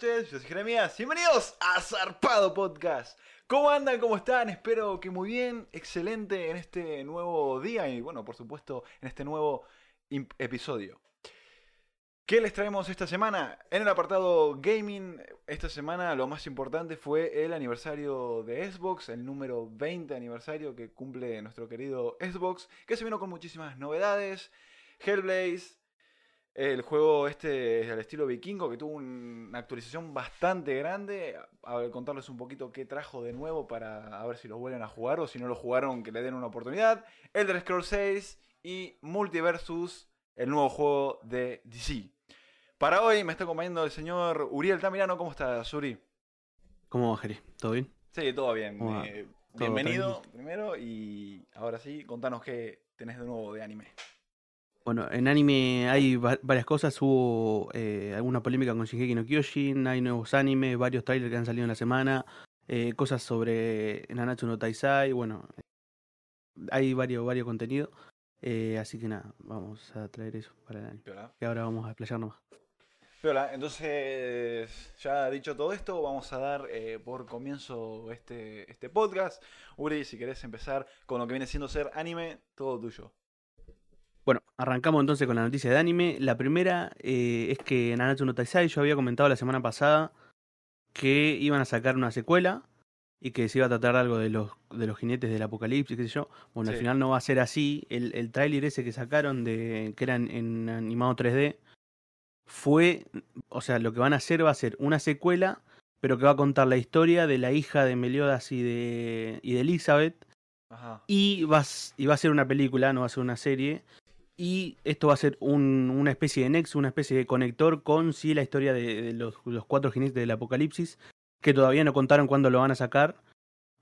noches. Yo soy Jeremías. Bienvenidos a Zarpado Podcast. ¿Cómo andan? ¿Cómo están? Espero que muy bien, excelente en este nuevo día y, bueno, por supuesto, en este nuevo episodio. ¿Qué les traemos esta semana? En el apartado gaming, esta semana lo más importante fue el aniversario de Xbox, el número 20 aniversario que cumple nuestro querido Xbox, que se vino con muchísimas novedades. Hellblaze, el juego este al estilo vikingo que tuvo un- una actualización bastante grande. A ver, contarles un poquito qué trajo de nuevo para a ver si lo vuelven a jugar o si no lo jugaron que le den una oportunidad. Elder Scrolls 6 y Multiversus, el nuevo juego de DC. Para hoy me está acompañando el señor Uriel Tamirano. ¿Cómo estás, Uri? ¿Cómo va, Jeri? ¿Todo bien? Sí, todo bien. Eh, Todo bienvenido primero y ahora sí, contanos qué tenés de nuevo de anime. Bueno, en anime hay va- varias cosas. Hubo eh, alguna polémica con Shingeki no Kyojin, hay nuevos animes, varios trailers que han salido en la semana, eh, cosas sobre Nanatsu no Taisai, bueno, hay varios, varios contenidos. eh, así que nada, vamos a traer eso para el anime. Piola. Y ahora vamos a explayarnos más. Piola, entonces, ya dicho todo esto, vamos a dar eh, por comienzo este, este podcast. Uri, si querés empezar con lo que viene siendo ser anime, todo tuyo. Bueno, arrancamos entonces con la noticia de anime. La primera eh, es que Nanatsu no Taisai, yo había comentado la semana pasada que iban a sacar una secuela y que se iba a tratar algo de los, de los jinetes del apocalipsis, qué sé yo. Bueno, al final no va a ser así. El, el tráiler ese que sacaron, de que era en, en animado 3D, fue, o sea, lo que van a hacer va a ser una secuela, pero que va a contar la historia de la hija de Meliodas y de, y de Elizabeth. Ajá. Y va, y va a ser una película, no va a ser una serie. Y esto va a ser un- una especie de nexo, una especie de conector con sí la historia de, de los, los cuatro jinetes del apocalipsis, que todavía no contaron cuándo lo van a sacar,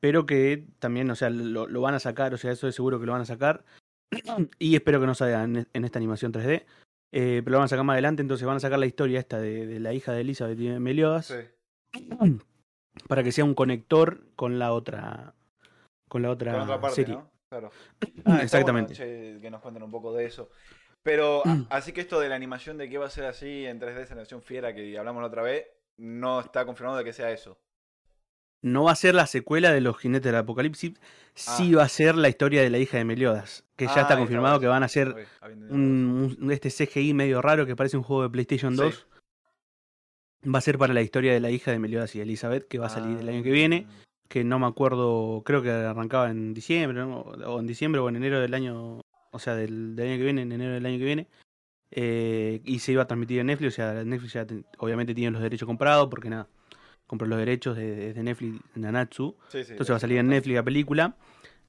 pero que también, o sea, lo, lo van a sacar, o sea, eso es seguro que lo van a sacar. y espero que no salga en, en esta animación 3D. eh, pero lo van a sacar más adelante, entonces van a sacar la historia esta de, de la hija de Elizabeth y de Meliodas Sí. para que sea un conector con la otra con la otra, Con otra parte, serie. ¿no? Claro. Ah, Exactamente. que nos cuenten un poco de eso. Pero, a- así que esto de la animación de que va a ser así en 3D, esa animación fiera que hablamos la otra vez, no está confirmado de que sea eso. No va a ser la secuela de los jinetes del apocalipsis, sí Ah. va a ser la historia de la hija de Meliodas, que Ah, ya está confirmado que van a ser un, un- este CGI medio raro que parece un juego de PlayStation Sí. 2. Va a ser para la historia de la hija de Meliodas y Elizabeth, que va a salir el año que viene, Ah. Que no me acuerdo, creo que arrancaba en diciembre, ¿no? o en diciembre o en enero del año, o sea, del, del año que viene, en enero del año que viene. Eh, y se iba a transmitir en Netflix, o sea, Netflix ya ten- obviamente tiene los derechos comprados, porque nada, compró los derechos de, de Netflix, Nanatsu. Sí, sí, Entonces va a salir en Netflix la película.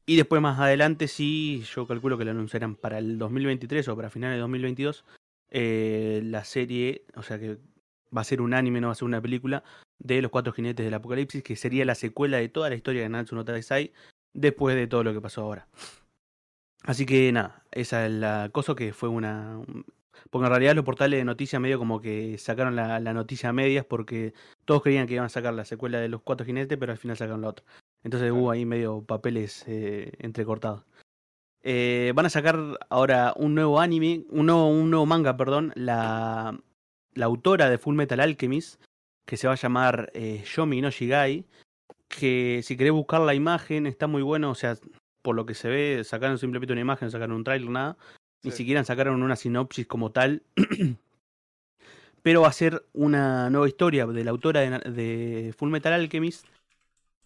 Y después más adelante sí, yo calculo que lo anunciarán para el 2023 o para finales de 2022. eh, la serie, o sea que va a ser un anime, no va a ser una película, de los cuatro jinetes del apocalipsis, que sería la secuela de toda la historia de Natsu no Taisai, después de todo lo que pasó ahora. Así que nada, esa es la cosa que fue una... un- Porque en realidad los portales de noticias medio como que sacaron la, la noticia a medias porque todos creían que iban a sacar la secuela de los cuatro jinetes, pero al final sacaron la otra. Entonces hubo ahí medio papeles eh, entrecortados. Eh, van a sacar ahora un nuevo anime, un nuevo, un nuevo manga, perdón. La, la autora de Full Metal Alchemist, que se va a llamar eh, Yomi no Shigai, que si querés buscar la imagen está muy bueno, o sea, por lo que se ve, sacaron simplemente una imagen, sacaron un trailer, nada. Ni siquiera sacaron una sinopsis como tal. Pero va a ser una nueva historia de la autora de, Full Metal Alchemist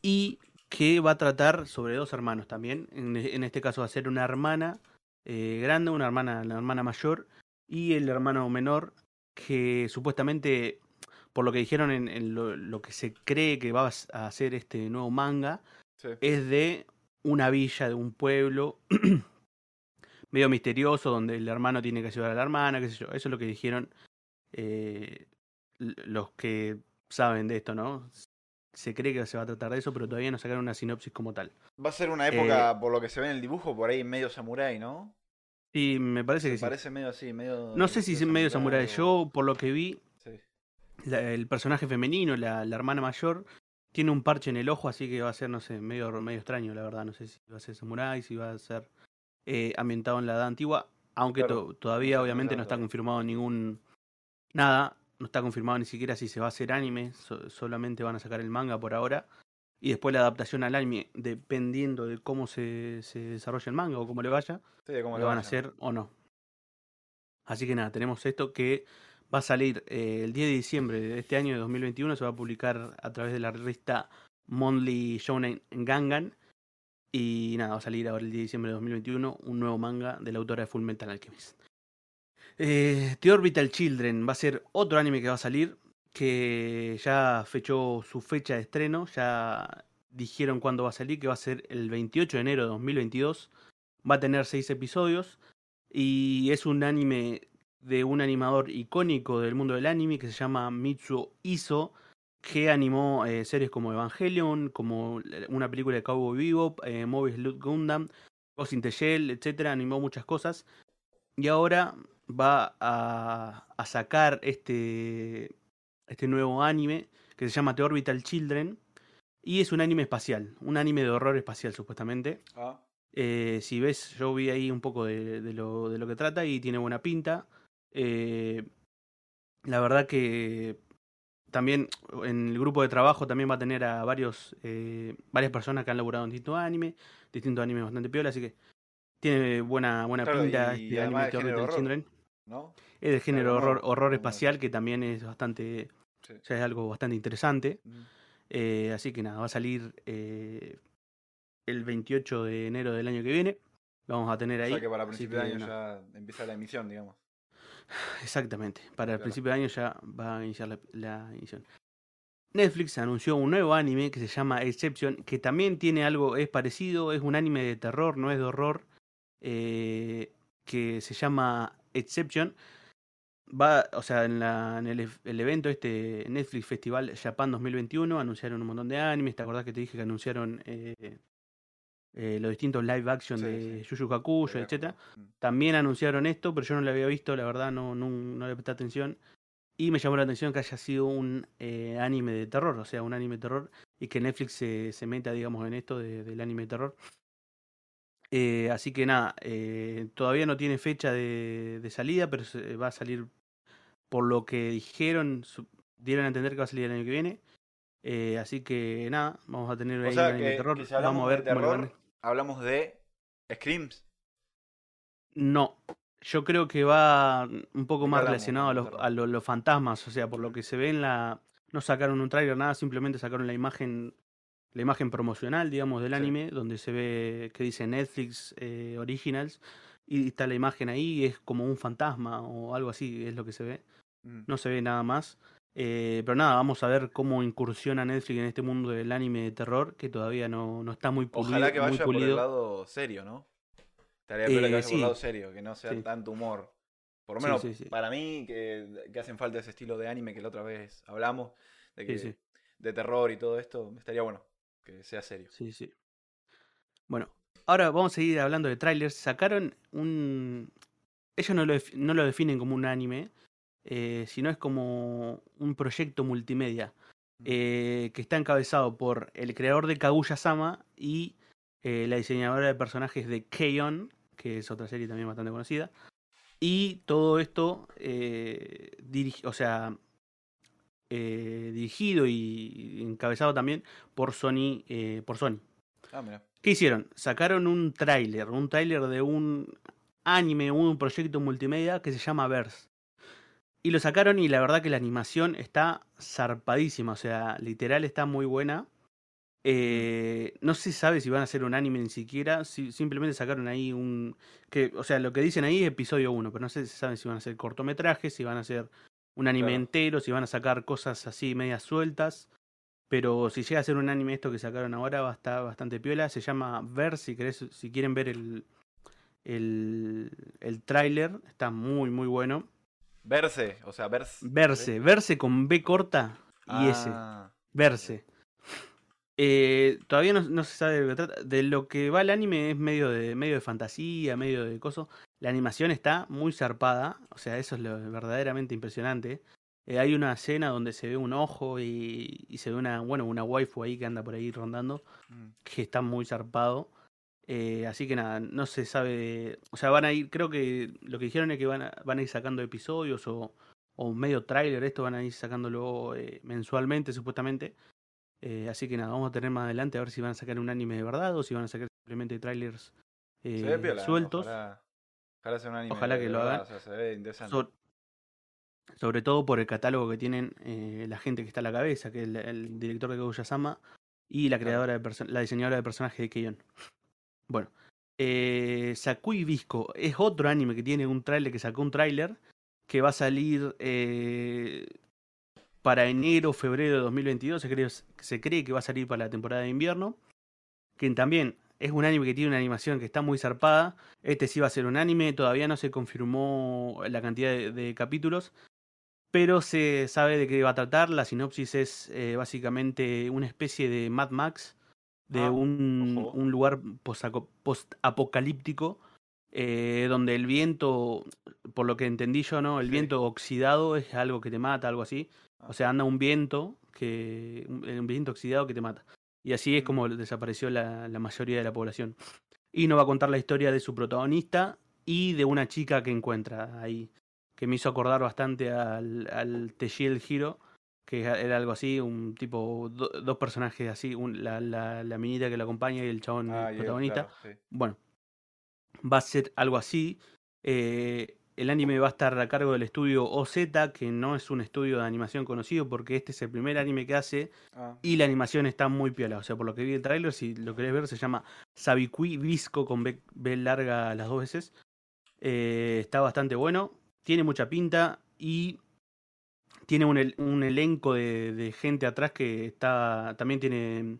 y que va a tratar sobre dos hermanos también. En, en este caso va a ser una hermana eh, grande, una hermana, la hermana mayor y el hermano menor que supuestamente por lo que dijeron en, en lo, lo que se cree que va a hacer este nuevo manga, Sí. es de una villa, de un pueblo medio misterioso, donde el hermano tiene que ayudar a la hermana, qué sé yo. Eso es lo que dijeron eh, los que saben de esto, ¿no? Se cree que se va a tratar de eso, pero todavía no sacaron una sinopsis como tal. Va a ser una época, Eh, por lo que se ve en el dibujo, por ahí medio samurái, ¿no? Y me parece que Se sí. parece medio así, medio. No sé si es medio samurái. o- Yo, por lo que vi, Sí. La- el personaje femenino, la, la hermana mayor, tiene un parche en el ojo, así que va a ser, no sé, medio, medio extraño, la verdad. No sé si va a ser samurái, si va a ser eh, ambientado en la edad antigua, aunque Claro, to- todavía obviamente no está confirmado ningún... Nada, no está confirmado ni siquiera si se va a hacer anime, so- solamente van a sacar el manga por ahora. Y después la adaptación al anime, dependiendo de cómo se, se desarrolla el manga o cómo le vaya, Sí, lo van a hacer o no. Así que nada, tenemos esto que va a salir eh, el 10 de diciembre de este año de 2021, se va a publicar a través de la revista Monthly Shonen Gangan. Y nada, va a salir ahora el 10 de diciembre de 2021 un nuevo manga de la autora de Full Metal Alchemist. Eh, The Orbital Children va a ser otro anime que va a salir, que ya fechó su fecha de estreno, ya dijeron cuándo va a salir, que va a ser el 28 de enero de 2022. Va a tener seis episodios y es un anime de un animador icónico del mundo del anime que se llama Mitsuo Iso, que animó eh, series como Evangelion, como una película de Cowboy Bebop, eh, Mobius Loot Gundam, Ghost in the Shell, etcétera, animó muchas cosas. Y ahora va a, a sacar este, este nuevo anime que se llama The Orbital Children. Y es un anime espacial, un anime de horror espacial supuestamente. Ah, Eh, si ves, yo vi ahí un poco de, de lo, de lo que trata y tiene buena pinta. Eh, la verdad que también en el grupo de trabajo también va a tener a varios eh, varias personas que han laburado en distintos animes, distintos animes bastante piola, así que tiene buena buena Claro, pinta y este anime de. Es del género horror, horror espacial que también es bastante, Sí. o sea, es algo bastante interesante. Mm. Eh, así que nada, va a salir eh, el 28 de enero del año que viene. Lo vamos a tener O ahí. sea que para así principio de año ya empieza la emisión, digamos. Exactamente, para el Claro. principio de año ya va a iniciar la, la emisión. Netflix anunció un nuevo anime que se llama Exception, que también tiene algo, es parecido, es un anime de terror, no es de horror, eh, que se llama Exception. Va, o sea, en, la, en el evento este Netflix Festival Japan 2021 anunciaron un montón de animes. ¿Te acordás que te dije que anunciaron eh, eh, los distintos live action Sí, de sí. Yu como- mm. También anunciaron esto, pero yo no lo había visto, la verdad no, no, no le presté atención. Y me llamó la atención que haya sido un eh, anime de terror, o sea, un anime de terror, y que Netflix se, se meta, digamos, en esto de- del anime de terror. Eh, así que nada, eh, todavía no tiene fecha de, de salida, pero se- va a salir, por lo que dijeron, su- dieron a entender que va a salir el año que viene. Así que nada, vamos a tener O ahí un sea, anime de terror. que si hablamos vamos a ver de terror, hablamos de Screams. No, yo creo que va un poco ¿De qué más hablamos? relacionado a los, a fantasmas, o sea, por lo que se ve en la... No sacaron un tráiler, nada, simplemente sacaron la imagen la imagen promocional, digamos, del Sí. anime, donde se ve que dice Netflix eh, Originals, y está la imagen ahí, y es como un fantasma o algo así, es lo que se ve. Mm. No se ve nada más. Eh, pero nada, vamos a ver cómo incursiona Netflix en este mundo del anime de terror, que todavía no, no está muy pulido. Ojalá que vaya por el lado serio, ¿no? Estaría piola que Eh, vaya por sí. el lado serio, que no sea Sí. tanto humor. Por lo menos sí, para mí, que, que hacen falta ese estilo de anime que la otra vez hablamos, de, que, de terror y todo esto, estaría bueno que sea serio. Sí, sí. Bueno, ahora vamos a seguir hablando de trailers. Sacaron un. Ellos no lo, no lo definen como un anime, eh, sino es como un proyecto multimedia Mm. eh, que está encabezado por el creador de Kaguya-sama y eh, la diseñadora de personajes de Keion, que es otra serie también bastante conocida. Y todo esto, eh, o sea, dirigido y encabezado también por Sony, por Sony. Ah, mira. ¿Qué hicieron? Sacaron un tráiler, un tráiler de un anime, un proyecto multimedia que se llama Verse. Y lo sacaron y la verdad que la animación está zarpadísima, o sea, literal está muy buena. Eh, no se sabe si van a hacer un anime ni siquiera, si, simplemente sacaron ahí un... que O sea, lo que dicen ahí es episodio 1, pero no sé si saben si van a hacer cortometrajes, si van a hacer un anime Claro. entero, si van a sacar cosas así medias sueltas. Pero si llega a ser un anime esto que sacaron ahora, va a estar bastante piola. Se llama Ver, si querés, si quieren ver el, el, el tráiler, está muy muy bueno. Verse, o sea, verse. Verse, verse con B corta y S. Ah, Verse. Eh, todavía no, no se sabe de lo que trata. De lo que va el anime es medio de, medio de fantasía, medio de coso. La animación está muy zarpada. O sea, eso es lo verdaderamente impresionante. Eh, hay una escena donde se ve un ojo y, y se ve una, bueno, una waifu ahí que anda por ahí rondando. mm. Que está muy zarpado. Eh, así que nada, no se sabe. O sea, van a ir. Creo que lo que dijeron es que van a, van a ir sacando episodios o, o medio tráiler. Esto van a ir sacándolo eh, mensualmente, supuestamente. Eh, así que nada, vamos a tener más adelante a ver si van a sacar un anime de verdad o si van a sacar simplemente trailers eh, piola, sueltos. Ojalá, ojalá sea un anime. Ojalá que lo hagan. o sea, se ve interesante. So- sobre todo por el catálogo que tienen eh, la gente que está a la cabeza, que es el, el director de Kaguya-sama y la creadora de la diseñadora de personajes de Keion. Bueno, eh, Visco es otro anime que tiene un tráiler, que sacó un tráiler que va a salir eh, para enero febrero de 2022. Se cree, se cree que va a salir para la temporada de invierno. Que también es un anime que tiene una animación que está muy zarpada. Este sí va a ser un anime, todavía no se confirmó la cantidad de, de capítulos, pero se sabe de qué va a tratar. La sinopsis es eh, básicamente una especie de Mad Max, de Ah, un, un lugar post-apocalíptico, eh, donde el viento, por lo que entendí yo, ¿no? El Sí. viento oxidado es algo que te mata, algo así. Ah. O sea, anda un viento que un, un viento oxidado que te mata. Y así es Mm. como desapareció la, la mayoría de la población. Y nos va a contar la historia de su protagonista y de una chica que encuentra ahí. Que me hizo acordar bastante al, al The Shield Hero, que era algo así, un tipo, do- dos personajes así, un- la, la, la minita que lo acompaña y el chabón Ah, protagonista. claro, sí. Bueno, va a ser algo así. Eh, el anime va a estar a cargo del estudio OZ, que no es un estudio de animación conocido porque este es el primer anime que hace Ah, y la animación está muy piola. O sea, por lo que vi el tráiler, si lo querés ver, se llama Sabikui Visco con B, B larga las dos veces. Eh, está bastante bueno, tiene mucha pinta y tiene un, un elenco de, de gente atrás que está también tiene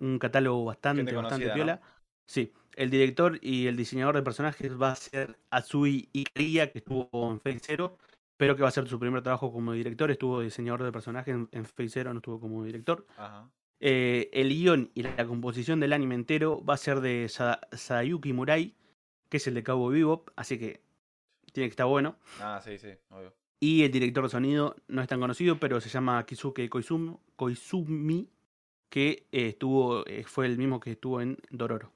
un catálogo bastante, bastante piola. ¿no? Sí, el director y el diseñador de personajes va a ser Atsui Ikaria, que estuvo en Fate Zero, pero que va a ser su primer trabajo como director. Estuvo diseñador de personajes en, en Fate Zero, no estuvo como director. Ajá. Eh, el guion y la composición del anime entero va a ser de Sa- Sayuki Murai, que es el de Cabo Bebop, así que tiene que estar bueno. Ah, sí, sí, obvio. Y el director de sonido no es tan conocido, pero se llama Kizuke Koizum- Koizumi, que eh, estuvo, eh, fue el mismo que estuvo en Dororo.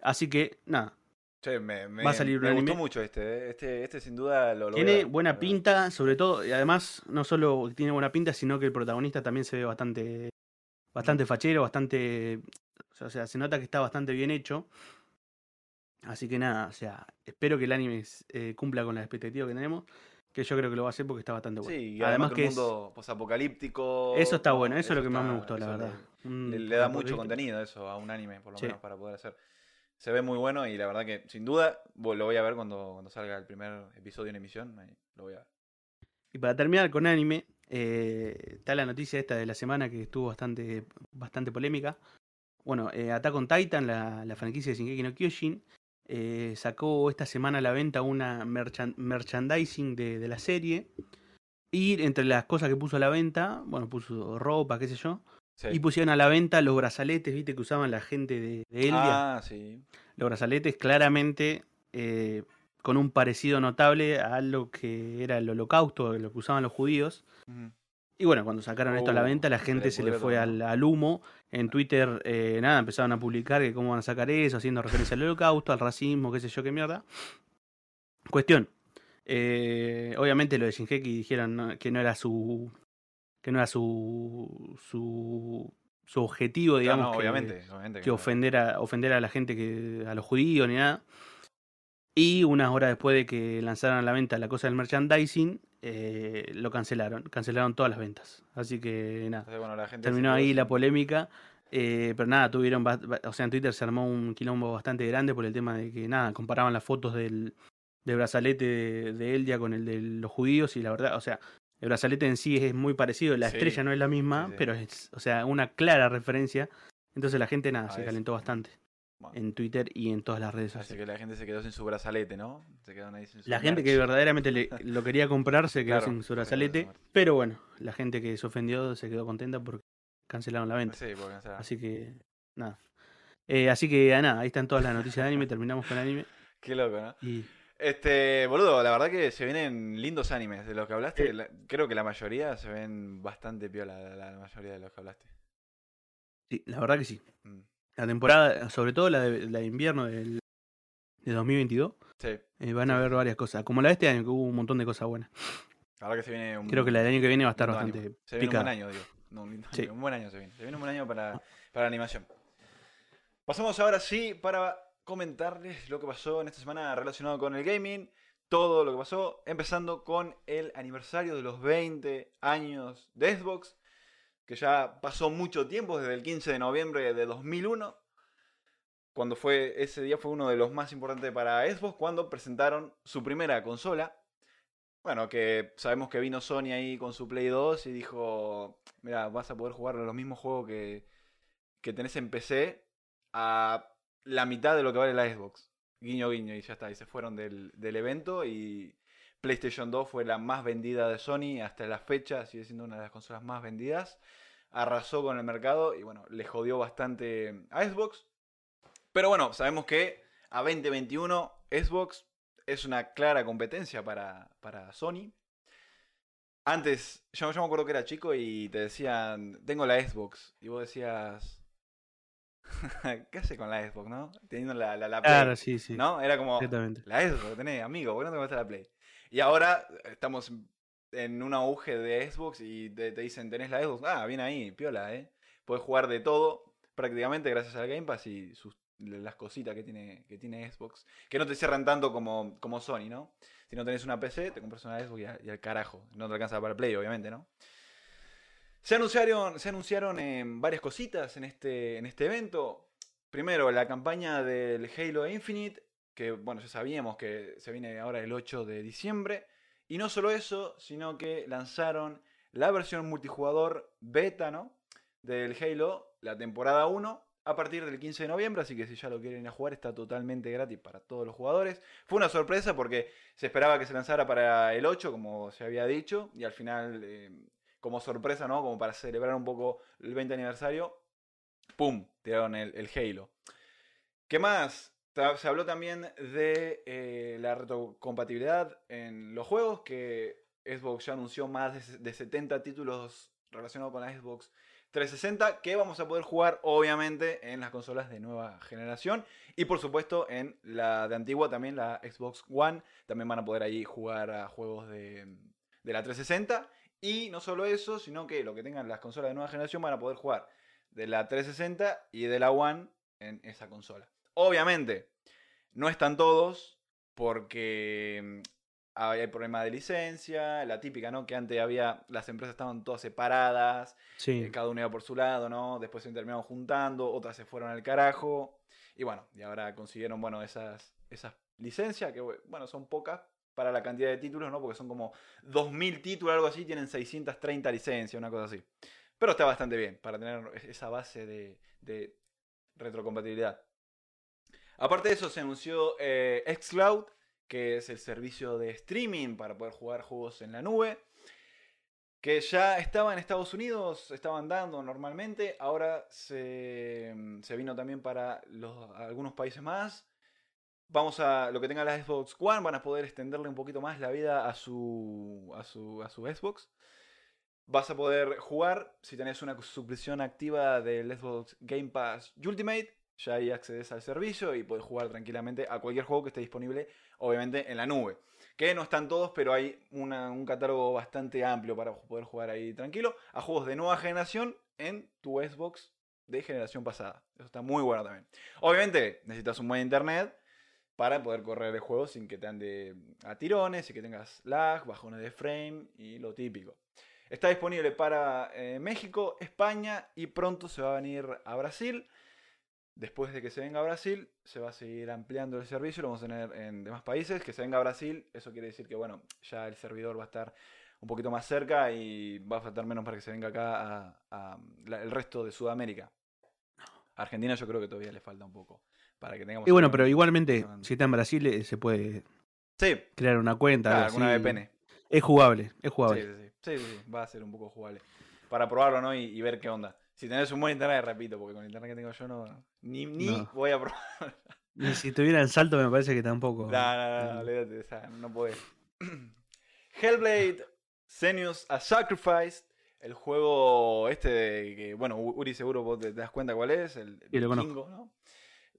Así que, nada, Che, me, me, Va a salir un me gustó mucho este, eh. este. Este sin duda lo, lo tiene a- buena pinta, sobre todo, y además no solo tiene buena pinta, sino que el protagonista también se ve bastante, bastante fachero, bastante, o sea, se nota que está bastante bien hecho. Así que nada, o sea, espero que el anime eh, cumpla con las expectativas que tenemos, que yo creo que lo va a hacer porque está bastante bueno. Sí, y además, que que un es- mundo posapocalíptico. eso está ¿no? bueno, eso, es lo que más me gustó, la verdad. Le, da mucho contenido eso a un anime, por lo Sí. menos, para poder hacer. Se ve muy bueno y la verdad que, sin duda, lo voy a ver cuando, cuando salga el primer episodio en emisión. lo voy a ver. Y para terminar con anime, eh, está la noticia esta de la semana que estuvo bastante, bastante polémica. Bueno, eh, Attack on Titan, la, la franquicia de Shingeki no Kyojin, eh, sacó esta semana a la venta una merchan- merchandising de, de la serie. Y entre las cosas que puso a la venta, bueno, puso ropa, qué sé yo. Sí. Y pusieron a la venta los brazaletes, viste, que usaban la gente de, de Eldia. Ah, sí. Los brazaletes claramente eh, con un parecido notable a lo que era el holocausto, lo que usaban los judíos. Y bueno, cuando sacaron esto a la Oh, venta, la gente se le fue al humo. En Twitter, eh, nada, empezaron a publicar que cómo van a sacar eso, haciendo referencia al holocausto, al racismo, qué sé yo, qué mierda. Cuestión. eh, obviamente lo de Shinheki dijeron que no era su. que no era su. su. su objetivo, digamos. no, que- obviamente, obviamente que no. ofender a, ofender a la gente que a los judíos ni nada. Y unas horas después de que lanzaran a la venta la cosa del merchandising, eh, lo cancelaron, cancelaron todas las ventas. Así que nada, Entonces, bueno, la gente terminó ahí la polémica. eh, pero nada, tuvieron, o sea, en Twitter se armó un quilombo bastante grande por el tema de que nada, comparaban las fotos del, del brazalete de, de Eldia con el de los judíos y la verdad, o sea, El brazalete en sí es muy parecido, la Sí. estrella no es la misma, Sí, sí. pero es, o sea, una clara referencia. Entonces la gente nada, A se calentó bastante Bueno, en Twitter y en todas las redes así sociales. que la gente se quedó sin su brazalete, ¿no? Se quedaron ahí sin su La gente que verdaderamente le- lo quería comprar se quedó Claro, sin su brazalete, pero bueno, la gente que se ofendió se quedó contenta porque cancelaron la venta. Sí, porque sea, Así que, nada. Eh, así que, nada, ahí están todas las noticias de anime, terminamos con anime. qué loco, ¿no? Y Este, boludo, la verdad que se vienen lindos animes de los que hablaste. La- creo que la mayoría se ven bastante piola, la, la mayoría de los que hablaste. sí, la verdad que sí. Mm, La temporada, sobre todo la de, la de invierno del, de 2022, Sí, eh, van a haber varias cosas. Como la de este año, que hubo un montón de cosas buenas. verdad que se viene un Creo que la del año que viene va a estar bastante anime. Se viene un buen año, digo. No, un, lindo Sí. año, un buen año se viene. Se viene un buen año para, para la animación. Pasamos ahora sí para comentarles lo que pasó en esta semana relacionado con el gaming. Todo lo que pasó, empezando con el aniversario de los 20 años de Xbox, que ya pasó mucho tiempo, desde el 15 de noviembre de 2001, cuando fue ese día fue uno de los más importantes para Xbox, cuando presentaron su primera consola. Bueno, que sabemos que vino Sony ahí con su Play 2 y dijo, mira, vas a poder jugar los mismos juegos que, que tenés en PC a la mitad de lo que vale la Xbox. Guiño, guiño, y ya está. Y se fueron del, del evento y PlayStation 2 fue la más vendida de Sony hasta la fecha, sigue siendo una de las consolas más vendidas. Arrasó con el mercado y bueno, le jodió bastante a Xbox. Pero bueno, sabemos que a 2021 Xbox es una clara competencia para, para Sony. Antes, yo, yo me acuerdo que era chico y te decían, tengo la Xbox. Y vos decías, ¿qué hace con la Xbox, no? Teniendo la, la, la Play. Claro, sí, sí. ¿No? Era como, la Xbox, tenés, amigo, ¿por qué no te gusta la Play? Y ahora estamos en un auge de Xbox y te, dicen, tenés la Xbox. Ah, bien ahí, piola, ¿eh? Podés jugar de todo prácticamente gracias al Game Pass y las cositas que tiene, que tiene Xbox. Que no te cierran tanto como, como Sony, ¿no? Si no tenés una PC, te compras una Xbox y, a- y al carajo. No te alcanza para Play, obviamente, ¿no? Se anunciaron, se anunciaron em, varias cositas en este, en este evento. Primero, la campaña del Halo Infinite, que bueno, ya sabíamos que se viene ahora el 8 de diciembre. Y no solo eso, sino que lanzaron la versión multijugador beta, ¿no? Del Halo, la temporada 1, a partir del 15 de noviembre, así que si ya lo quieren jugar está totalmente gratis para todos los jugadores. Fue una sorpresa porque se esperaba que se lanzara para el 8, como se había dicho, y al final, eh, como sorpresa, ¿no? Como para celebrar un poco el 20 aniversario, ¡pum! Tiraron el Halo. ¿Qué más? Se habló también de eh, la retrocompatibilidad en los juegos, que Xbox ya anunció más de 70 títulos relacionados con la Xbox 360 que vamos a poder jugar obviamente en las consolas de nueva generación. Y por supuesto en la de antigua también la Xbox One también van a poder ahí jugar a juegos de, de la 360 y no solo eso sino que lo que tengan las consolas de nueva generación van a poder jugar de la 360 y de la One en esa consola obviamente no están todos porque mm, hay problema de licencia, la típica, ¿no? Que antes había, las empresas estaban todas separadas, Sí. eh, cada uno iba por su lado, ¿no? Después se terminaron juntando, otras se fueron al carajo. Y bueno, y ahora consiguieron, bueno, esas, esas licencias, que bueno, son pocas para la cantidad de títulos, ¿no? Porque son como 2.000 títulos, algo así, tienen 630 licencias, una cosa así. Pero está bastante bien para tener esa base de, de retrocompatibilidad. Aparte de eso, se anunció eh, Xcloud, que es el servicio de streaming para poder jugar juegos en la nube que ya estaba en Estados Unidos, estaban dando normalmente, ahora se, vino también para algunos países más. Vamos a, lo que tenga la Xbox One, van a poder extenderle un poquito más la vida a su Xbox. Vas a poder jugar, si tenés una suscripción activa del Xbox Game Pass Ultimate, ya ahí accedes al servicio y puedes jugar tranquilamente a cualquier juego que esté disponible, obviamente en la nube. Que no están todos, pero hay un catálogo bastante amplio para poder jugar ahí tranquilo a juegos de nueva generación en tu Xbox de generación pasada. Eso está muy bueno también. Obviamente necesitas un buen internet para poder correr el juego sin que te ande a tirones y que tengas lag, bajones de frame y lo típico. Está disponible para eh, México, España y pronto se va a venir a Brasil. Después de que se venga a Brasil, se va a seguir ampliando el servicio, lo vamos a tener en demás países. Que se venga a Brasil, eso quiere decir que bueno, ya el servidor va a estar un poquito más cerca y va a faltar menos para que se venga acá a, a la- el resto de Sudamérica. A Argentina yo creo que todavía le falta un poco para que tengamos... Y bueno, pero igualmente, si está en Brasil, eh, se puede Sí, crear una cuenta. alguna. VPN. Es jugable, es Sí, jugable. sí, sí. Sí, sí, va a ser un poco jugable. Para probarlo, ¿no? Y, y ver qué onda. Si tenés un buen internet, repito, porque con el internet que tengo yo no... Ni, ni No. voy a probar. Y si tuviera en salto, me parece que tampoco. No, no, no, no, olvídate, o sea, no podés. Hellblade, Senus a Sacrifice, el juego este de que, bueno, Uri seguro vos te, das cuenta cuál es, el lo vikingo, ¿no?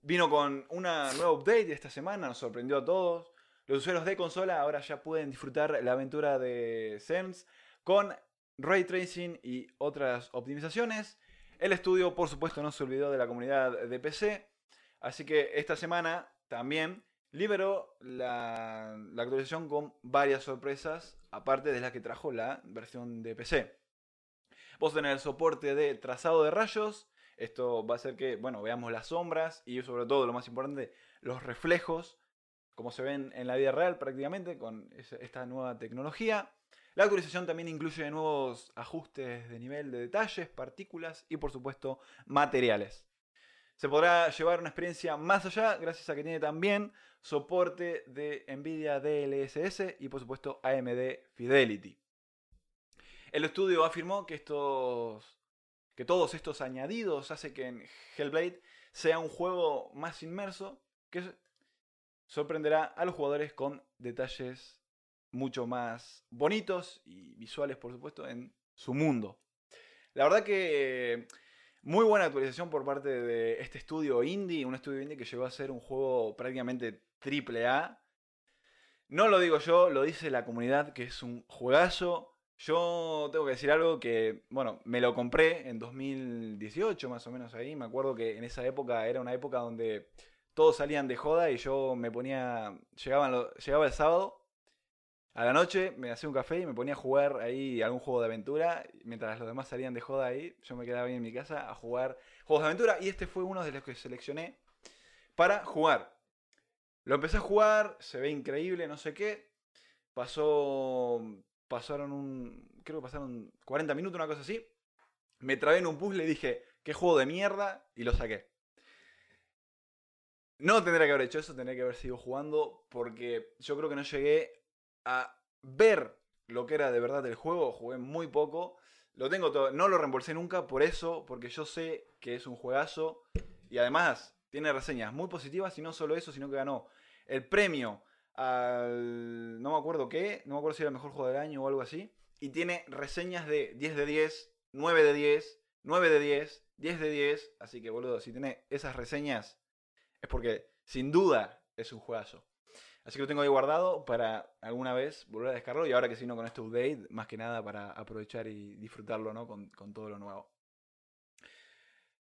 Vino con una nueva update esta semana, nos sorprendió a todos. Los usuarios de consola ahora ya pueden disfrutar la aventura de Sens con ray tracing y otras optimizaciones. El estudio, por supuesto, no se olvidó de la comunidad de PC. Así que esta semana también liberó la, actualización con varias sorpresas, aparte de las que trajo la versión de PC. Vos tenés el soporte de trazado de rayos. Esto va a hacer que, bueno, veamos las sombras y sobre todo, lo más importante, los reflejos, como se ven en la vida real prácticamente con esta nueva tecnología. La actualización también incluye nuevos ajustes de nivel de detalles, partículas y por supuesto materiales. Se podrá llevar una experiencia más allá gracias a que tiene también soporte de Nvidia DLSS y por supuesto AMD Fidelity. El estudio afirmó que estos que todos estos añadidos hace que en Hellblade sea un juego más inmerso que sorprenderá a los jugadores con detalles mucho más bonitos y visuales, por supuesto, en su mundo. La verdad que muy buena actualización por parte de este estudio indie, un estudio indie que llegó a ser un juego prácticamente triple A. No lo digo yo, lo dice la comunidad, que es un juegazo. Yo tengo que decir algo que, bueno, me lo compré en 2018 más o menos ahí. Me acuerdo que en esa época era una época donde todos salían de joda y yo me ponía, llegaban llegaba el sábado a la noche, me hacía un café y me ponía a jugar ahí algún juego de aventura. Mientras los demás salían de joda ahí, yo me quedaba ahí en mi casa a jugar juegos de aventura. Y este fue uno de los que seleccioné para jugar. Lo empecé a jugar, se ve increíble, no sé qué. Pasó. Pasaron un. Creo que pasaron 40 minutos, una cosa así. Me trabé en un puzzle y dije, qué juego de mierda, y lo saqué. No tendría que haber hecho eso, tendría que haber seguido jugando, porque yo creo que no llegué a ver lo que era de verdad el juego, jugué muy poco. Lo tengo todo, no lo reembolsé nunca por eso, porque yo sé que es un juegazo y además tiene reseñas muy positivas y no solo eso, sino que ganó el premio al no me acuerdo qué, no me acuerdo si era el mejor juego del año o algo así, y tiene reseñas de 10 de 10, 9 de 10, 9 de 10, 10 de 10, así que boludo, si tiene esas reseñas es porque sin duda es un juegazo. Así que lo tengo ahí guardado para alguna vez volver a descargarlo y ahora que si no con este update, más que nada para aprovechar y disfrutarlo ¿no? con, con todo lo nuevo.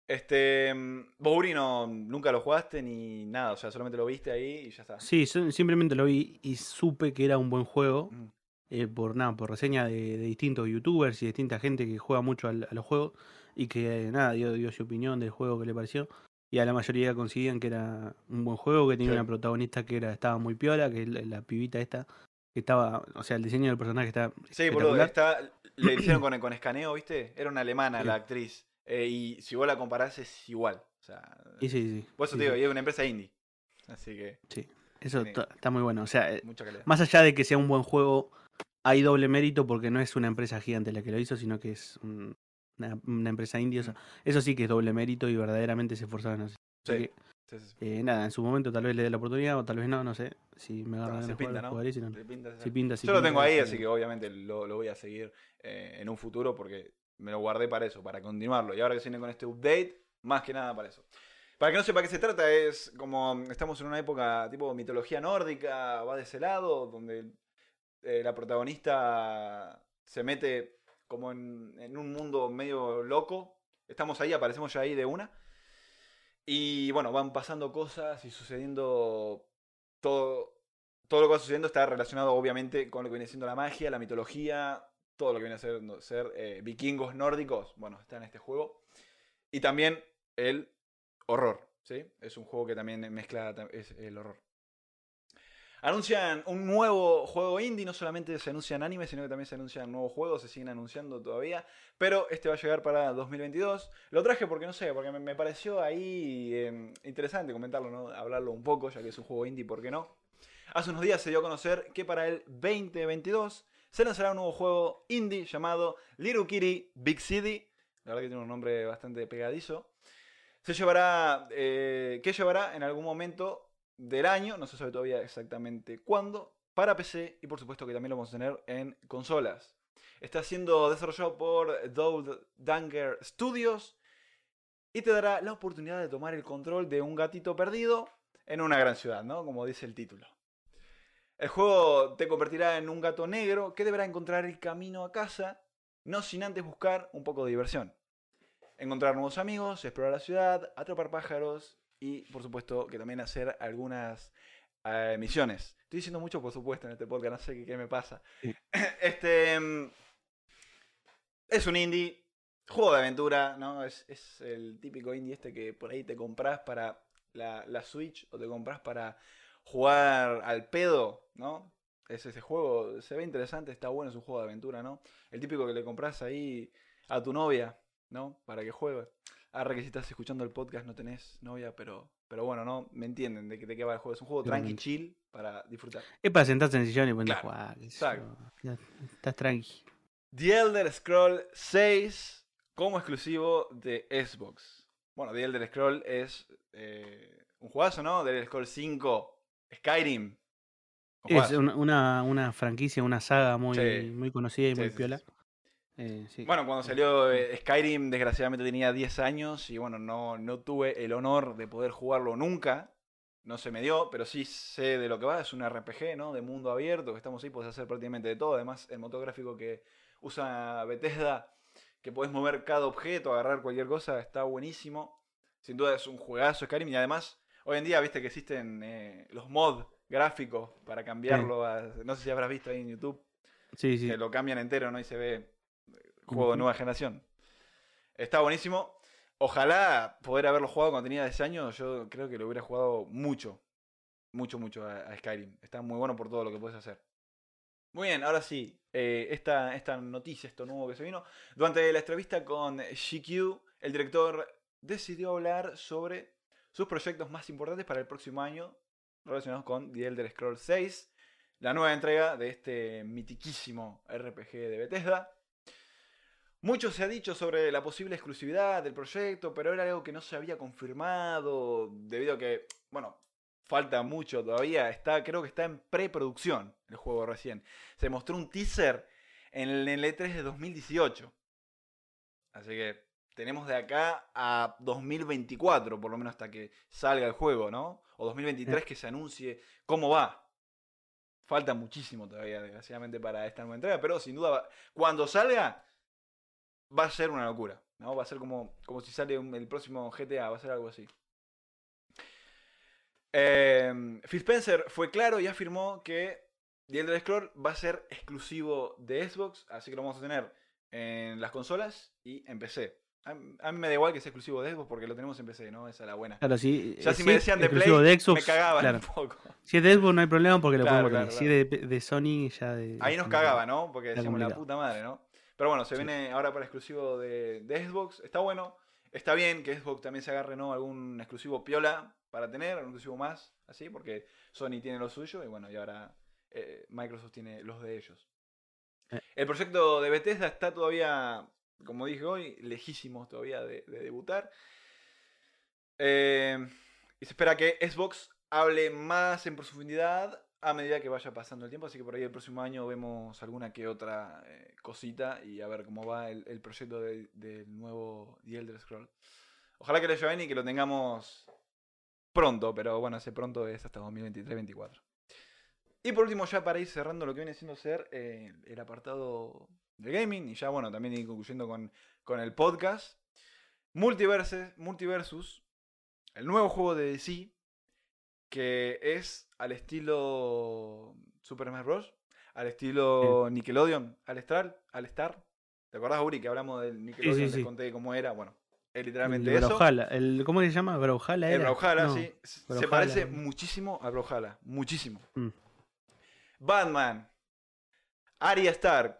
Este, mm, vos Uri no, nunca lo jugaste ni nada, o sea, solamente lo viste ahí y ya está. Sí, simplemente lo vi y supe que era un buen juego. Mm. eh, por nada, por reseña de, de distintos youtubers y distinta gente que juega mucho al- a los juegos y que nada, dio, dio su opinión del juego que le pareció. Y a la mayoría coincidían que era un buen juego, que tenía Sí. una protagonista que era, estaba muy piola, que la, la pibita esta, que estaba, o sea, el diseño del personaje está Sí, boludo, está, le hicieron con, con escaneo, ¿viste? Era una alemana Sí. la actriz. eh, y si vos la comparás es igual. O sea, Y sí, sí. por eso sí, te digo, sí. y es una empresa indie. Así que Eso tiene- ta- está muy bueno. O sea, eh, más allá de que sea un buen juego, hay doble mérito porque no es una empresa gigante la que lo hizo, sino que es un- una, una empresa sea, eso sí que es doble mérito y verdaderamente se esforzaron. Así Sí, sí, sí, eh, nada, en su momento tal vez le dé la oportunidad o tal vez no, no sé. Si me agarran No, de pinta, ¿no? si no, Le pinta si pinta, Yo lo tengo ahí, así que obviamente lo, lo voy a seguir eh, en un futuro porque me lo guardé para eso, para continuarlo. Y ahora que se viene con este update, más que nada para eso. Para que no sepa qué se trata, es como estamos en una época tipo mitología nórdica, va de ese lado, donde eh, la protagonista se mete como en, un mundo medio loco. Estamos ahí, aparecemos ya ahí de una. Y bueno, van pasando cosas y sucediendo todo, todo lo que va sucediendo está relacionado obviamente con lo que viene siendo la magia, la mitología, todo lo que viene a ser, eh, vikingos nórdicos, bueno, está en este juego. Y también el horror, ¿sí? Es un juego que también mezcla es el horror. Anuncian un nuevo juego indie, no solamente se anuncian animes, sino que también se anuncian nuevos juegos, se siguen anunciando todavía, pero este va a llegar para 2022. Lo traje porque no sé, porque me, pareció ahí eh, interesante comentarlo, ¿no? hablarlo un poco, ya que es un juego indie, ¿por qué no? Hace unos días se dio a conocer que para el 2022 se lanzará un nuevo juego indie llamado Little Kitty Big City. La verdad que tiene un nombre bastante pegadizo. Se llevará, eh, que llevará en algún momento del año, no se sabe todavía exactamente cuándo, para PC y por supuesto que también lo vamos a tener en consolas. Está siendo desarrollado por Double Danger Studios y te dará la oportunidad de tomar el control de un gatito perdido en una gran ciudad, ¿no? Como dice el título. El juego te convertirá en un gato negro que deberá encontrar el camino a casa, no sin antes buscar un poco de diversión. Encontrar nuevos amigos, explorar la ciudad, atrapar pájaros y, por supuesto, que también hacer algunas eh, misiones. Estoy diciendo mucho, por supuesto, en este podcast, no sé qué, qué me pasa. Sí. Este. mm, Es un indie, juego de aventura, ¿no? Es, es el típico indie este que por ahí te compras para la, la Switch o te compras para jugar al pedo, ¿no? Es ese juego, se ve interesante, está bueno, es un juego de aventura, ¿no? El típico que le compras ahí a tu novia, ¿no? Para que juegue. Ahora que si estás escuchando el podcast no tenés novia, pero, pero bueno, ¿no? Me entienden de, que- de qué va el juego. Es un juego tranqui, chill, para disfrutar. Es para sentarse en el sillón y Claro, a jugar. exacto. estás tranqui. The Elder Scroll 6 como exclusivo de Xbox. Bueno, The Elder Scroll es eh, un juegazo, ¿no? The Elder Scroll 5, Skyrim. Un Es una, una, una franquicia, una saga muy, Sí. muy conocida y Sí, muy sí, piola. Eh, sí. Bueno, cuando salió eh, Skyrim, desgraciadamente tenía 10 años y bueno, no, no tuve el honor de poder jugarlo nunca. No se me dio, pero sí sé de lo que va. Es un RPG, ¿no? De mundo abierto, que estamos ahí, puedes hacer prácticamente de todo. Además, el motor gráfico que usa Bethesda, que podés mover cada objeto, agarrar cualquier cosa, está buenísimo. Sin duda es un juegazo Skyrim y además, hoy en día, viste que existen eh, los mods gráficos para cambiarlo. a- no sé si habrás visto ahí en YouTube sí, sí. que lo cambian entero, ¿no? Y se ve juego de nueva generación. Está buenísimo. Ojalá poder haberlo jugado cuando tenía 10 años. Yo creo que lo hubiera jugado mucho. Mucho, mucho a, a Skyrim. Está muy bueno por todo lo que puedes hacer. Muy bien, ahora sí. eh, esta, esta noticia, esto nuevo que se vino. Durante la entrevista con GQ, el director decidió hablar sobre sus proyectos más importantes para el próximo año relacionados con The Elder Scrolls 6 la nueva entrega de este mitiquísimo RPG de Bethesda. Mucho se ha dicho sobre la posible exclusividad del proyecto, pero era algo que no se había confirmado debido a que, bueno, falta mucho todavía. Está, creo que está en preproducción el juego recién. Se mostró un teaser en el, en el E3 de 2018. Así que tenemos de acá a 2024, por lo menos hasta que salga el juego, ¿no? O 2023 que se anuncie cómo va. Falta muchísimo todavía, desgraciadamente, para esta nueva entrega, pero sin duda, cuando salga, va a ser una locura. ¿no? Va a ser como, como si sale un- el próximo GTA, va a ser algo así. Eh, Phil Spencer fue claro y afirmó que The Elder Scroll va a ser exclusivo de Xbox, así que lo vamos a tener en las consolas y en PC. A mí, me da igual que sea exclusivo de Xbox porque lo tenemos en PC, ¿no? Esa es la buena. Claro, sí. Ya eh, si sí me decían de Play, de Xbox, me cagaban claro. un poco. Si es de Xbox no hay problema porque lo Claro, podemos tener. Si es de, de Sony ya de... Ahí nos cagaba, ¿no? Porque decíamos la puta madre, ¿no? Pero bueno, se Sí. viene ahora para exclusivo de, de Xbox. Está bueno. Está bien que Xbox también se agarre, ¿no? Algún exclusivo piola para tener, algún exclusivo más, así, porque Sony tiene lo suyo y bueno, y ahora eh, Microsoft tiene los de ellos. Eh. El proyecto de Bethesda está todavía, como dije hoy, lejísimo todavía de, de debutar. Eh, y se espera que Xbox hable más en profundidad a medida que vaya pasando el tiempo. Así que por ahí el próximo año vemos alguna que otra eh, cosita y a ver cómo va el, proyecto de- del nuevo The Elder Scroll. Ojalá que le lleven y que lo tengamos pronto, pero bueno, ese pronto es hasta 2023-2024. Y por último, ya para ir cerrando lo que viene siendo ser eh, el apartado de gaming, y ya bueno, también ir concluyendo con, con el podcast. Multiverse, Multiversus, el nuevo juego de DC, que es al estilo Super Smash Bros. Al estilo Nickelodeon, al Star, al Star. ¿Te acordás, Uri, que hablamos del Nickelodeon? sí, Les conté cómo era. Bueno, es El literalmente eso. Brawlhalla, el, ¿Cómo se llama? Brawlhalla El. Brawlhalla, No, sí. Se parece muchísimo a Brawlhalla. Muchísimo. Mm. Batman, Arya Stark,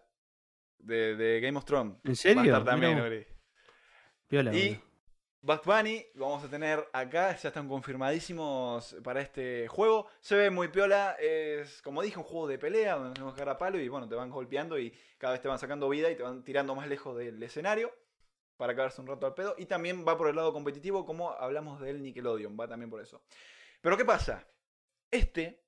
de, de Game of Thrones. ¿En serio? Va a estar también, Uri. piola, Y. Bad Bunny, vamos a tener acá, ya están confirmadísimos para este juego. Se ve muy piola, es como dije, un juego de pelea donde tenemos que a palo y bueno, te van golpeando y cada vez te van sacando vida y te van tirando más lejos del escenario para cagarse un rato al pedo. Y también va por el lado competitivo, como hablamos del Nickelodeon, va también por eso. Pero ¿qué pasa? Este,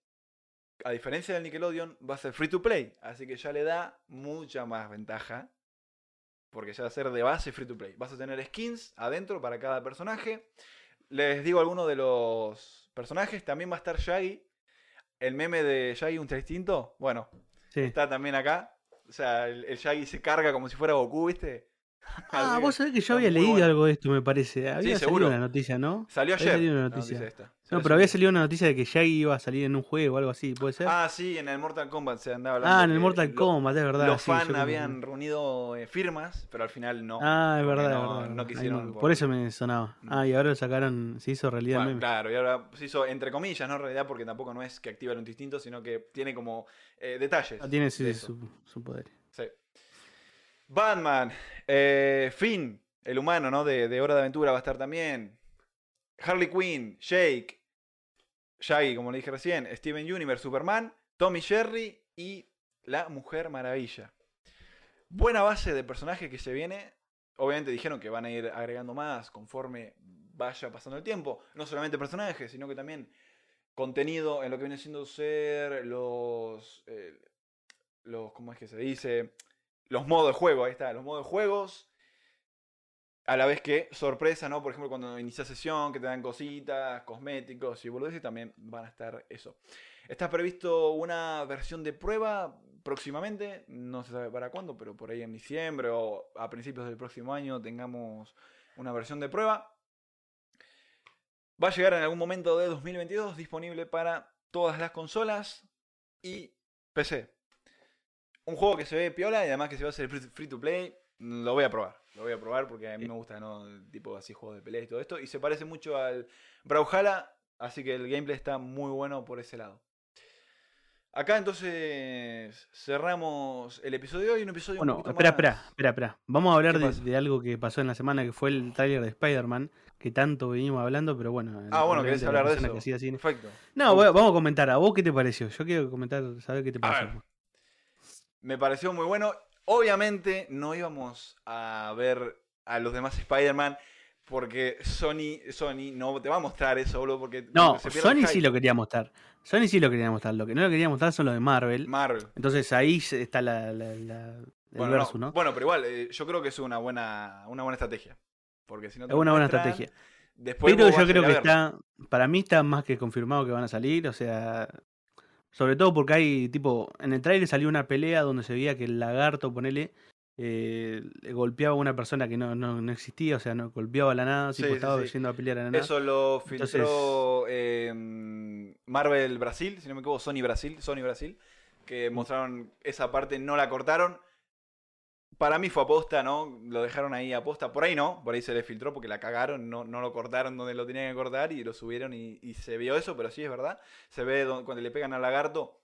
a diferencia del Nickelodeon, va a ser free to play, así que ya le da mucha más ventaja porque ya va a ser de base free to play. Vas a tener skins adentro para cada personaje. Les digo algunos de los personajes. También va a estar Shaggy. El meme de Shaggy un distinto. Bueno, Sí. está también acá. O sea, el, el Shaggy se carga como si fuera Goku, ¿viste? Ah, vos sabés que yo había leído bueno. algo de esto, me parece. Había seguro. salido una noticia, ¿no? Salió ayer. una noticia. esta. No, pero había salido una noticia de que Shaggy iba a salir en un juego o algo así, ¿puede ser? Ah, sí, en el Mortal Kombat se andaba hablando. Ah, en el Mortal lo- Kombat, es verdad. Los sí, fans habían reunido eh, firmas, pero al final no. Ah, es verdad, no- es verdad. no quisieron por- Por eso me sonaba. Mm. Ah, y ahora lo sacaron, se hizo realidad Bueno, el meme. claro, y ahora se hizo entre comillas, no realidad, porque tampoco no es que activa el instinto, sino que tiene como eh, detalles. Ah, tiene de su, su poder. Sí. Batman, eh, Finn, el humano, ¿no? De, de Hora de Aventura va a estar también. Harley Quinn, Jake, Shaggy, como le dije recién, Steven Universe, Superman, Tommy Jerry y la Mujer Maravilla. Buena base de personaje que se viene. Obviamente dijeron que van a ir agregando más conforme vaya pasando el tiempo. No solamente personajes, sino que también contenido en lo que viene siendo ser los. eh, los ¿Cómo es que se dice? Los modos de juego, ahí está, los modos de juegos. A la vez que sorpresa, ¿no? Por ejemplo, cuando inicias sesión, que te dan cositas, cosméticos y boludeces, también van a estar eso. Está previsto una versión de prueba próximamente, no se sabe para cuándo, pero por ahí en diciembre o a principios del próximo año tengamos una versión de prueba. Va a llegar en algún momento de 2022, disponible para todas las consolas y PC. Un juego que se ve piola y además que se va a hacer free free to play, lo voy a probar. Lo voy a probar porque a mí me gusta, ¿no? Tipo así juegos de pelea y todo esto. Y se parece mucho al Brawlhalla, así que el gameplay está muy bueno por ese lado. Acá entonces cerramos el episodio de hoy, un episodio un Bueno, poquito espera, más- espera, espera, espera. Vamos a hablar ¿Qué de, algo que pasó en la semana, que fue el tráiler de Spider-Man, que tanto venimos hablando, pero bueno. Ah, bueno, obviamente querés la hablar de eso. cine- Perfecto. No, vamos a comentar. ¿A vos qué te pareció? Yo quiero comentar, saber qué te pareció. Me pareció muy bueno. Obviamente no íbamos a ver a los demás Spider-Man porque Sony, Sony no te va a mostrar eso, boludo, porque No, se Sony sí lo quería mostrar. Sony sí lo quería mostrar. Lo que no lo quería mostrar son los de Marvel. Marvel. Entonces ahí está la, la- la- el Bueno, no, ¿no? bueno, pero igual, eh, yo creo que es una buena, una buena estrategia. Porque si no te es una buena estrategia. Después Pero yo creo que está, para mí está más que confirmado que van a salir, o sea, sobre todo porque hay, tipo, en el trailer salió una pelea donde se veía que el lagarto, ponele, eh, le golpeaba a una persona que no, no, no existía, o sea, no golpeaba a la nada, Sí, tipo, sí, estaba sí. yendo a pelear a la nada. Eso lo Entonces- filtró eh, Marvel Brasil, si no me equivoco, Sony Brasil, Sony Brasil, que mostraron esa parte, no la cortaron. Para mí fue aposta, ¿no? Lo dejaron ahí aposta. Por ahí no, por ahí se le filtró porque la cagaron, no, no lo cortaron donde lo tenían que cortar y lo subieron y, y se vio eso, pero sí es verdad. Se ve cuando le pegan al lagarto,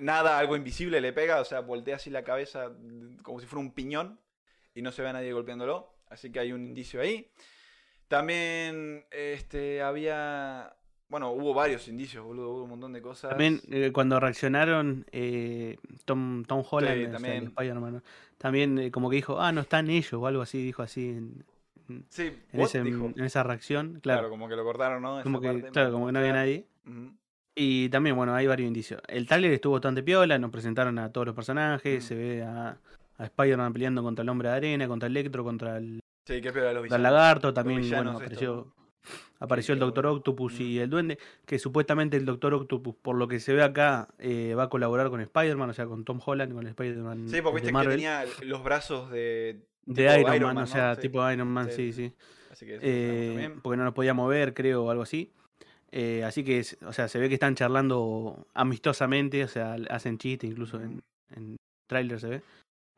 nada, algo invisible le pega, o sea, voltea así la cabeza como si fuera un piñón y no se ve a nadie golpeándolo. Así que hay un indicio ahí. También este, había. Bueno, hubo varios indicios, boludo. Hubo un montón de cosas. También eh, cuando reaccionaron eh, Tom, Tom Holland, Sí, o sea, el también. Eh, como que dijo, ah, no están ellos o algo así, dijo así en, en- Sí, en what ese- en esa reacción, Claro, claro, como que lo cortaron, ¿no? Como que, parte, claro, como que no había nadie. Y también, bueno, hay varios indicios. El trailer estuvo bastante piola, nos presentaron a todos los personajes, Mm. se ve a, a Spider-Man peleando contra el hombre de arena, contra Electro, contra el, Sí, qué los contra el lagarto, también, bueno, apareció, apareció el qué Doctor. Octopus y el Duende, que supuestamente el Doctor Octopus, por lo que se ve acá, eh, va a colaborar con Spider-Man, o sea, con Tom Holland, con Spider-Man Sí, porque viste que tenía los brazos de. De Iron, Iron Man, Man, o sea, ¿no? Sí. tipo Iron Man, Sí, sí, sí, sí. Así que Eh, porque no nos podía mover, creo, o algo así. Eh, así que, o sea, se ve que están charlando amistosamente, o sea, hacen chistes, incluso en, en tráiler se ve.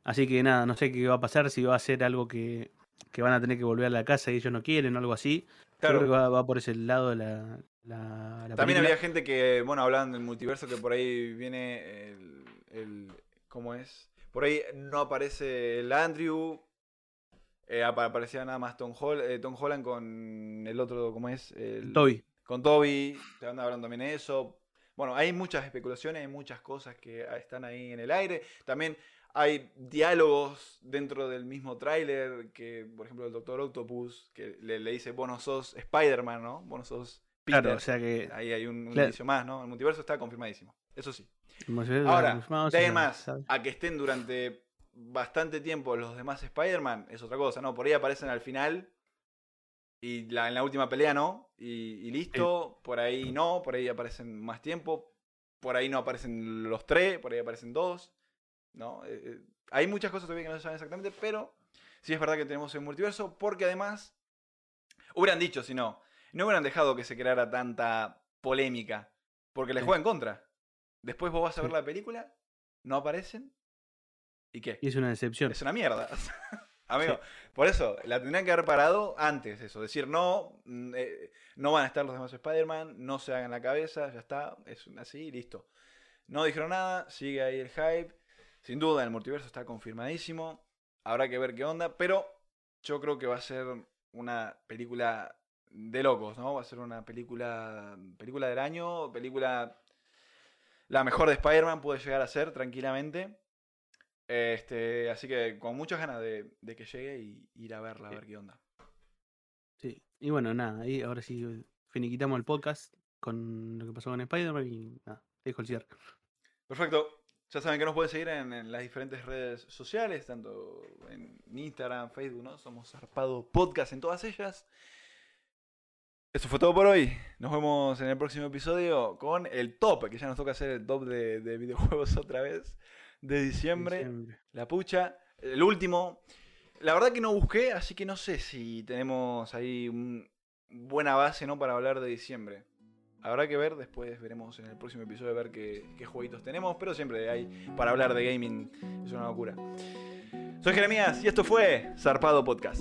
Así que nada, no sé qué va a pasar, si va a ser algo que, que van a tener que volver a la casa y ellos no quieren o algo así. Claro. creo que va, va por ese lado la, la, la También película. había gente que, bueno, hablaban del multiverso, que por ahí viene el, el- ¿Cómo es? Por ahí no aparece el Andrew. eh, apa- aparecía nada más Tom, Hol- eh, Tom Holland con el otro, ¿cómo es? El, Toby. Con Toby. Te andan hablando también de eso. Bueno, hay muchas especulaciones, hay muchas cosas que están ahí en el aire. También hay diálogos dentro del mismo tráiler que, por ejemplo, el Doctor Octopus, que le, le dice, vos no sos Spider-Man, ¿no? Vos no sos Peter. Claro, o sea que. Ahí hay un, un Claro. indicio más, ¿no? El multiverso está confirmadísimo. Eso sí. Ahora, de ahí más, a que estén durante bastante tiempo los demás Spider-Man es otra cosa, ¿no? Por ahí aparecen al final y la, en la última pelea no, y, y listo. Por ahí no, por ahí aparecen más tiempo. Por ahí no aparecen los tres, por ahí aparecen dos. ¿No? Eh, eh, hay muchas cosas todavía que no se saben exactamente, pero sí es verdad que tenemos el multiverso, porque además hubieran dicho, si no, no hubieran dejado que se creara tanta polémica, porque les Sí. juega en contra. Después vos vas a ver Sí. la película, no aparecen, ¿y qué? Y es una decepción. Es una mierda. Amigo, por eso, la tendrían que haber parado antes, eso. Decir, no, mm, eh, no van a estar los demás Spider-Man, no se hagan la cabeza, ya está, es así, listo. No dijeron nada, sigue ahí el hype. Sin duda, el multiverso está confirmadísimo. Habrá que ver qué onda, pero yo creo que va a ser una película de locos, ¿no? Va a ser una película, película del año, película la mejor de Spider-Man puede llegar a ser tranquilamente. Este, así que con muchas ganas de, de que llegue y ir a verla, a ver qué onda. Sí. Y bueno, nada, ahí ahora sí finiquitamos el podcast con lo que pasó con Spider-Man y nada, dejo el cierre. Perfecto. Ya saben que nos pueden seguir en, en las diferentes redes sociales, tanto en Instagram, Facebook, ¿no? Somos Zarpado Podcast en todas ellas. Eso fue todo por hoy. Nos vemos en el próximo episodio con el top, que ya nos toca hacer el top de, de videojuegos otra vez, de diciembre. Diciembre. La pucha. El último. La verdad que no busqué, así que no sé si tenemos ahí una buena base ¿no? para hablar de diciembre. Habrá que ver, después veremos en el próximo episodio ver qué, qué jueguitos tenemos, pero siempre hay para hablar de gaming, es una locura. Soy Jeremías y esto fue Zarpado Podcast.